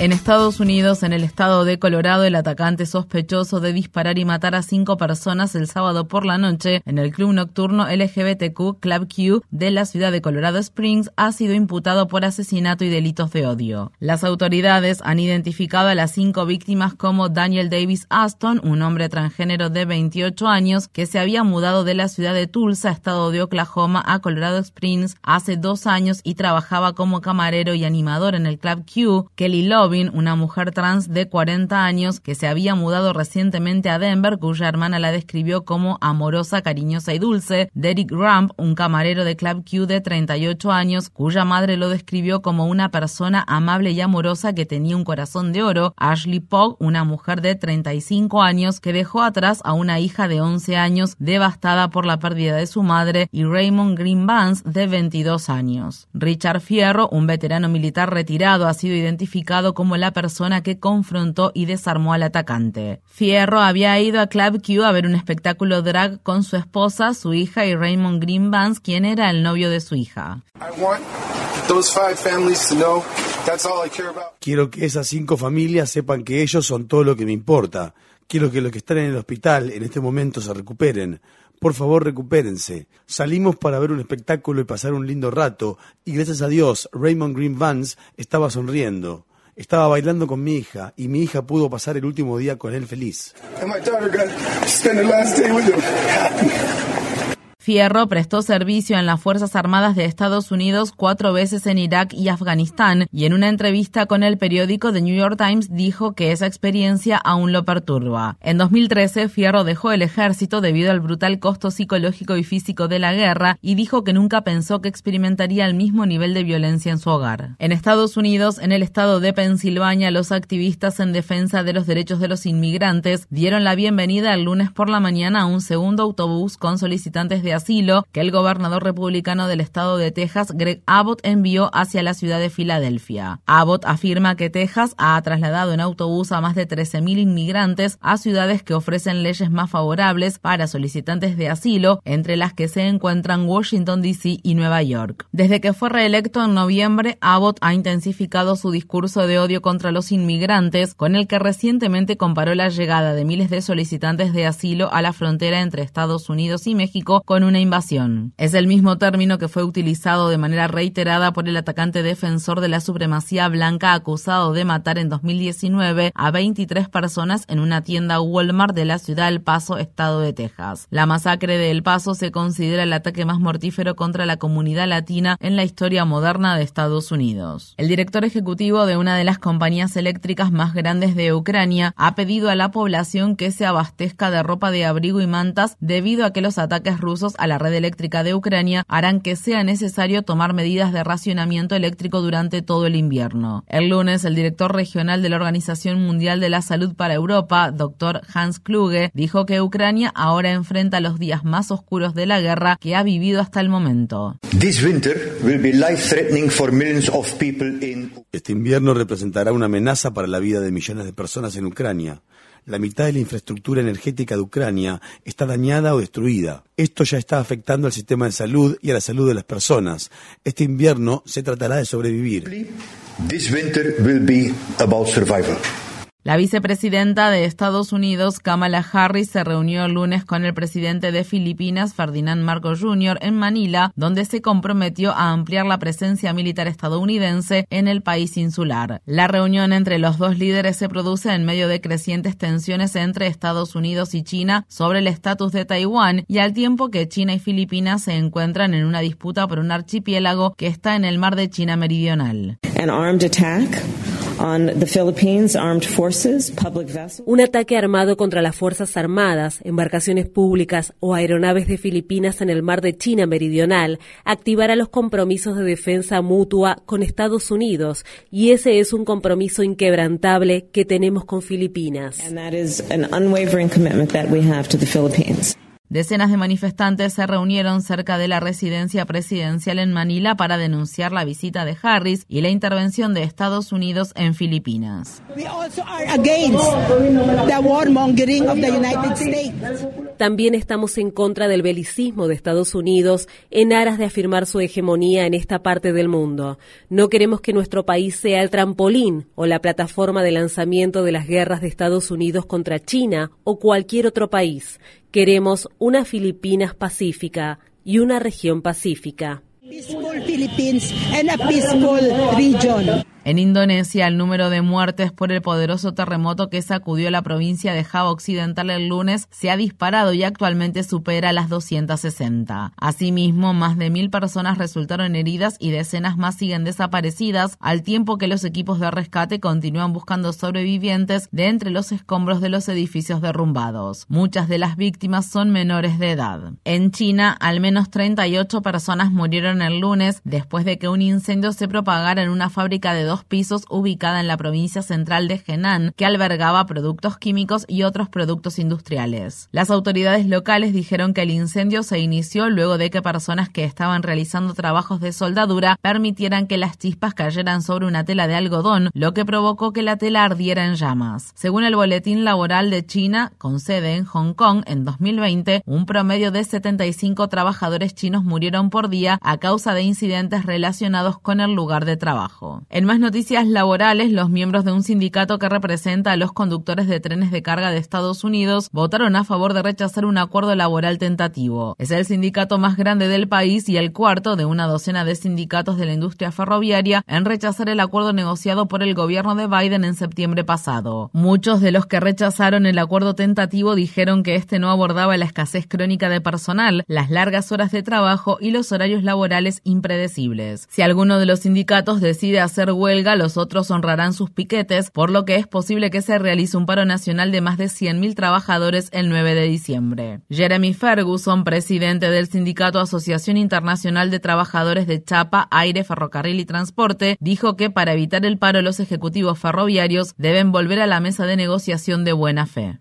En Estados Unidos, en el estado de Colorado, el atacante sospechoso de disparar y matar a cinco personas el sábado por la noche en el club nocturno LGBTQ Club Q de la ciudad de Colorado Springs ha sido imputado por asesinato y delitos de odio. Las autoridades han identificado a las cinco víctimas como Daniel Davis Aston, un hombre transgénero de 28 años que se había mudado de la ciudad de Tulsa, estado de Oklahoma, a Colorado Springs hace dos años y trabajaba como camarero y animador en el Club Q, Kelly Love una mujer trans de 40 años que se había mudado recientemente a Denver, cuya hermana la describió como amorosa, cariñosa y dulce. Derek Ramp, un camarero de Club Q de 38 años, cuya madre lo describió como una persona amable y amorosa que tenía un corazón de oro. Ashley Pogg, una mujer de 35 años que dejó atrás a una hija de 11 años devastada por la pérdida de su madre. Y Raymond Green de 22 años. Richard Fierro, un veterano militar retirado, ha sido identificado como la persona que confrontó y desarmó al atacante. Fierro había ido a Club Q a ver un espectáculo drag con su esposa, su hija y Raymond Green Vance, quien era el novio de su hija. Quiero que esas cinco familias sepan que ellos son todo lo que me importa. Quiero que los que están en el hospital en este momento se recuperen. Por favor, recupérense. Salimos para ver un espectáculo y pasar un lindo rato, y gracias a Dios, Raymond Green Vance estaba sonriendo. Estaba bailando con mi hija y mi hija pudo pasar el último día con él feliz. Fierro prestó servicio en las Fuerzas Armadas de Estados Unidos cuatro veces en Irak y Afganistán y en una entrevista con el periódico The New York Times dijo que esa experiencia aún lo perturba. En 2013, Fierro dejó el ejército debido al brutal costo psicológico y físico de la guerra y dijo que nunca pensó que experimentaría el mismo nivel de violencia en su hogar. En Estados Unidos, en el estado de Pensilvania, los activistas en defensa de los derechos de los inmigrantes dieron la bienvenida el lunes por la mañana a un segundo autobús con solicitantes de asilo que el gobernador republicano del estado de Texas, Greg Abbott, envió hacia la ciudad de Filadelfia. Abbott afirma que Texas ha trasladado en autobús a más de 13.000 inmigrantes a ciudades que ofrecen leyes más favorables para solicitantes de asilo, entre las que se encuentran Washington, D.C. y Nueva York. Desde que fue reelecto en noviembre, Abbott ha intensificado su discurso de odio contra los inmigrantes, con el que recientemente comparó la llegada de miles de solicitantes de asilo a la frontera entre Estados Unidos y México con una invasión. Es el mismo término que fue utilizado de manera reiterada por el atacante defensor de la supremacía blanca acusado de matar en 2019 a 23 personas en una tienda Walmart de la ciudad El Paso, estado de Texas. La masacre de El Paso se considera el ataque más mortífero contra la comunidad latina en la historia moderna de Estados Unidos. El director ejecutivo de una de las compañías eléctricas más grandes de Ucrania ha pedido a la población que se abastezca de ropa de abrigo y mantas debido a que los ataques rusos a la red eléctrica de Ucrania harán que sea necesario tomar medidas de racionamiento eléctrico durante todo el invierno. El lunes, el director regional de la Organización Mundial de la Salud para Europa, Dr. Hans Kluge, dijo que Ucrania ahora enfrenta los días más oscuros de la guerra que ha vivido hasta el momento. Este invierno representará una amenaza para la vida de millones de personas en Ucrania la mitad de la infraestructura energética de Ucrania está dañada o destruida. Esto ya está afectando al sistema de salud y a la salud de las personas. Este invierno se tratará de sobrevivir. La vicepresidenta de Estados Unidos, Kamala Harris, se reunió el lunes con el presidente de Filipinas, Ferdinand Marcos Jr., en Manila, donde se comprometió a ampliar la presencia militar estadounidense en el país insular. La reunión entre los dos líderes se produce en medio de crecientes tensiones entre Estados Unidos y China sobre el estatus de Taiwán y al tiempo que China y Filipinas se encuentran en una disputa por un archipiélago que está en el mar de China Meridional. Un ataque armado contra las Fuerzas Armadas, embarcaciones públicas o aeronaves de Filipinas en el mar de China Meridional activará los compromisos de defensa mutua con Estados Unidos y ese es un compromiso inquebrantable que tenemos con Filipinas. Decenas de manifestantes se reunieron cerca de la residencia presidencial en Manila para denunciar la visita de Harris y la intervención de Estados Unidos en Filipinas. También estamos en contra del belicismo de Estados Unidos en aras de afirmar su hegemonía en esta parte del mundo. No queremos que nuestro país sea el trampolín o la plataforma de lanzamiento de las guerras de Estados Unidos contra China o cualquier otro país. Queremos una Filipinas pacífica y una región pacífica. En Indonesia, el número de muertes por el poderoso terremoto que sacudió la provincia de Java Occidental el lunes se ha disparado y actualmente supera las 260. Asimismo, más de mil personas resultaron heridas y decenas más siguen desaparecidas, al tiempo que los equipos de rescate continúan buscando sobrevivientes de entre los escombros de los edificios derrumbados. Muchas de las víctimas son menores de edad. En China, al menos 38 personas murieron el lunes después de que un incendio se propagara en una fábrica de dos pisos ubicada en la provincia central de Henan, que albergaba productos químicos y otros productos industriales. Las autoridades locales dijeron que el incendio se inició luego de que personas que estaban realizando trabajos de soldadura permitieran que las chispas cayeran sobre una tela de algodón, lo que provocó que la tela ardiera en llamas. Según el Boletín Laboral de China, con sede en Hong Kong, en 2020, un promedio de 75 trabajadores chinos murieron por día a causa de incidentes relacionados con el lugar de trabajo. En más noticias laborales, los miembros de un sindicato que representa a los conductores de trenes de carga de Estados Unidos votaron a favor de rechazar un acuerdo laboral tentativo. Es el sindicato más grande del país y el cuarto de una docena de sindicatos de la industria ferroviaria en rechazar el acuerdo negociado por el gobierno de Biden en septiembre pasado. Muchos de los que rechazaron el acuerdo tentativo dijeron que este no abordaba la escasez crónica de personal, las largas horas de trabajo y los horarios laborales impredecibles. Si alguno de los sindicatos decide hacer huelga los otros honrarán sus piquetes, por lo que es posible que se realice un paro nacional de más de 100.000 trabajadores el 9 de diciembre. Jeremy Ferguson, presidente del sindicato Asociación Internacional de Trabajadores de Chapa, Aire, Ferrocarril y Transporte, dijo que para evitar el paro los ejecutivos ferroviarios deben volver a la mesa de negociación de buena fe.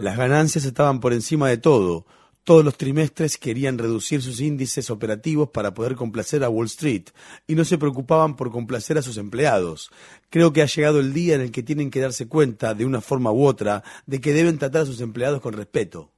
Las ganancias estaban por encima de todo. Todos los trimestres querían reducir sus índices operativos para poder complacer a Wall Street y no se preocupaban por complacer a sus empleados. Creo que ha llegado el día en el que tienen que darse cuenta, de una forma u otra, de que deben tratar a sus empleados con respeto.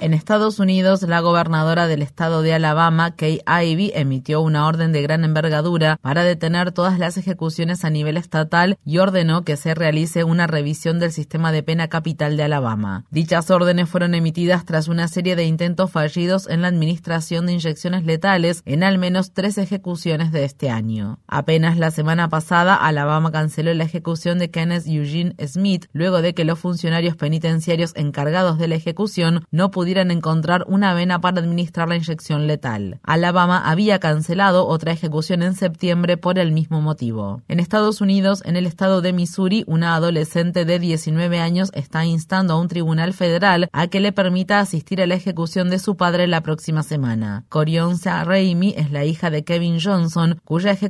En Estados Unidos, la gobernadora del estado de Alabama, Kay Ivey, emitió una orden de gran envergadura para detener todas las ejecuciones a nivel estatal y ordenó que se realice una revisión del sistema de pena capital de Alabama. Dichas órdenes fueron emitidas tras una serie de intentos fallidos en la administración de inyecciones letales en al menos tres ejecuciones de este año. Apenas la semana pasada, Alabama canceló la ejecución de Kenneth Eugene Smith luego de que los funcionarios penitenciarios encargados de la ejecución no pudieran encontrar una vena para administrar la inyección letal. Alabama había cancelado otra ejecución en septiembre por el mismo motivo. En Estados Unidos, en el estado de Missouri, una adolescente de 19 años está instando a un tribunal federal a que le permita asistir a la ejecución de su padre la próxima semana. Corionza Raimi es la hija de Kevin Johnson, cuya ejecución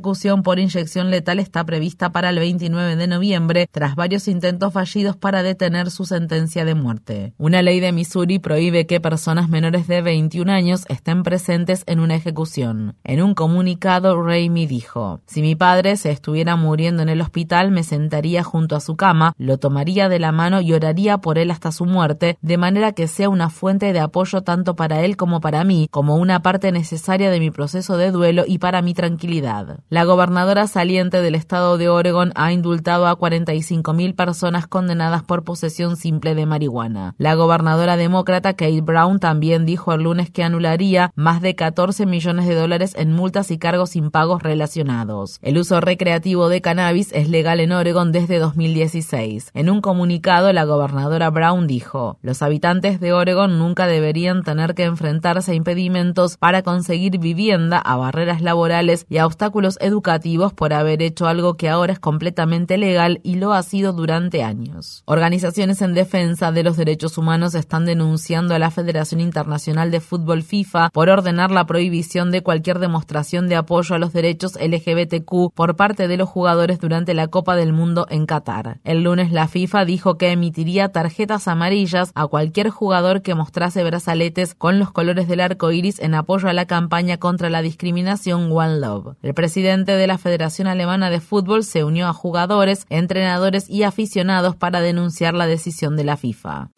por inyección letal está prevista para el 29 de noviembre, tras varios intentos fallidos para detener su sentencia de muerte. Una ley de Missouri prohíbe que personas menores de 21 años estén presentes en una ejecución. En un comunicado, Raimi dijo, si mi padre se estuviera muriendo en el hospital, me sentaría junto a su cama, lo tomaría de la mano y oraría por él hasta su muerte, de manera que sea una fuente de apoyo tanto para él como para mí, como una parte necesaria de mi proceso de duelo y para mi tranquilidad. La gobernadora saliente del estado de Oregon ha indultado a 45.000 personas condenadas por posesión simple de marihuana. La gobernadora demócrata Kate Brown también dijo el lunes que anularía más de 14 millones de dólares en multas y cargos impagos relacionados. El uso recreativo de cannabis es legal en Oregon desde 2016. En un comunicado, la gobernadora Brown dijo, los habitantes de Oregon nunca deberían tener que enfrentarse a impedimentos para conseguir vivienda, a barreras laborales y a obstáculos educativos por haber hecho algo que ahora es completamente legal y lo ha sido durante años. Organizaciones en defensa de los derechos humanos están denunciando a la Federación Internacional de Fútbol FIFA por ordenar la prohibición de cualquier demostración de apoyo a los derechos LGBTQ por parte de los jugadores durante la Copa del Mundo en Qatar. El lunes la FIFA dijo que emitiría tarjetas amarillas a cualquier jugador que mostrase brazaletes con los colores del arco iris en apoyo a la campaña contra la discriminación One Love. El presidente de la Federación Alemana de Fútbol se unió a jugadores, entrenadores y aficionados para denunciar la decisión de la FIFA.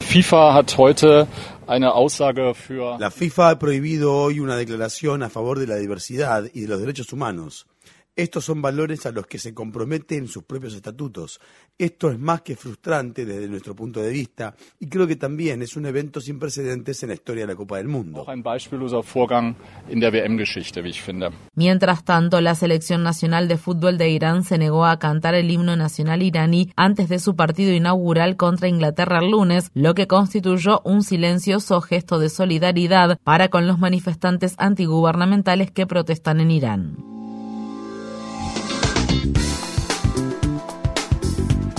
La FIFA ha prohibido hoy una declaración a favor de la diversidad y de los derechos humanos. Estos son valores a los que se compromete en sus propios estatutos. Esto es más que frustrante desde nuestro punto de vista y creo que también es un evento sin precedentes en la historia de la Copa del Mundo. Mientras tanto, la selección nacional de fútbol de Irán se negó a cantar el himno nacional iraní antes de su partido inaugural contra Inglaterra el lunes, lo que constituyó un silencioso gesto de solidaridad para con los manifestantes antigubernamentales que protestan en Irán.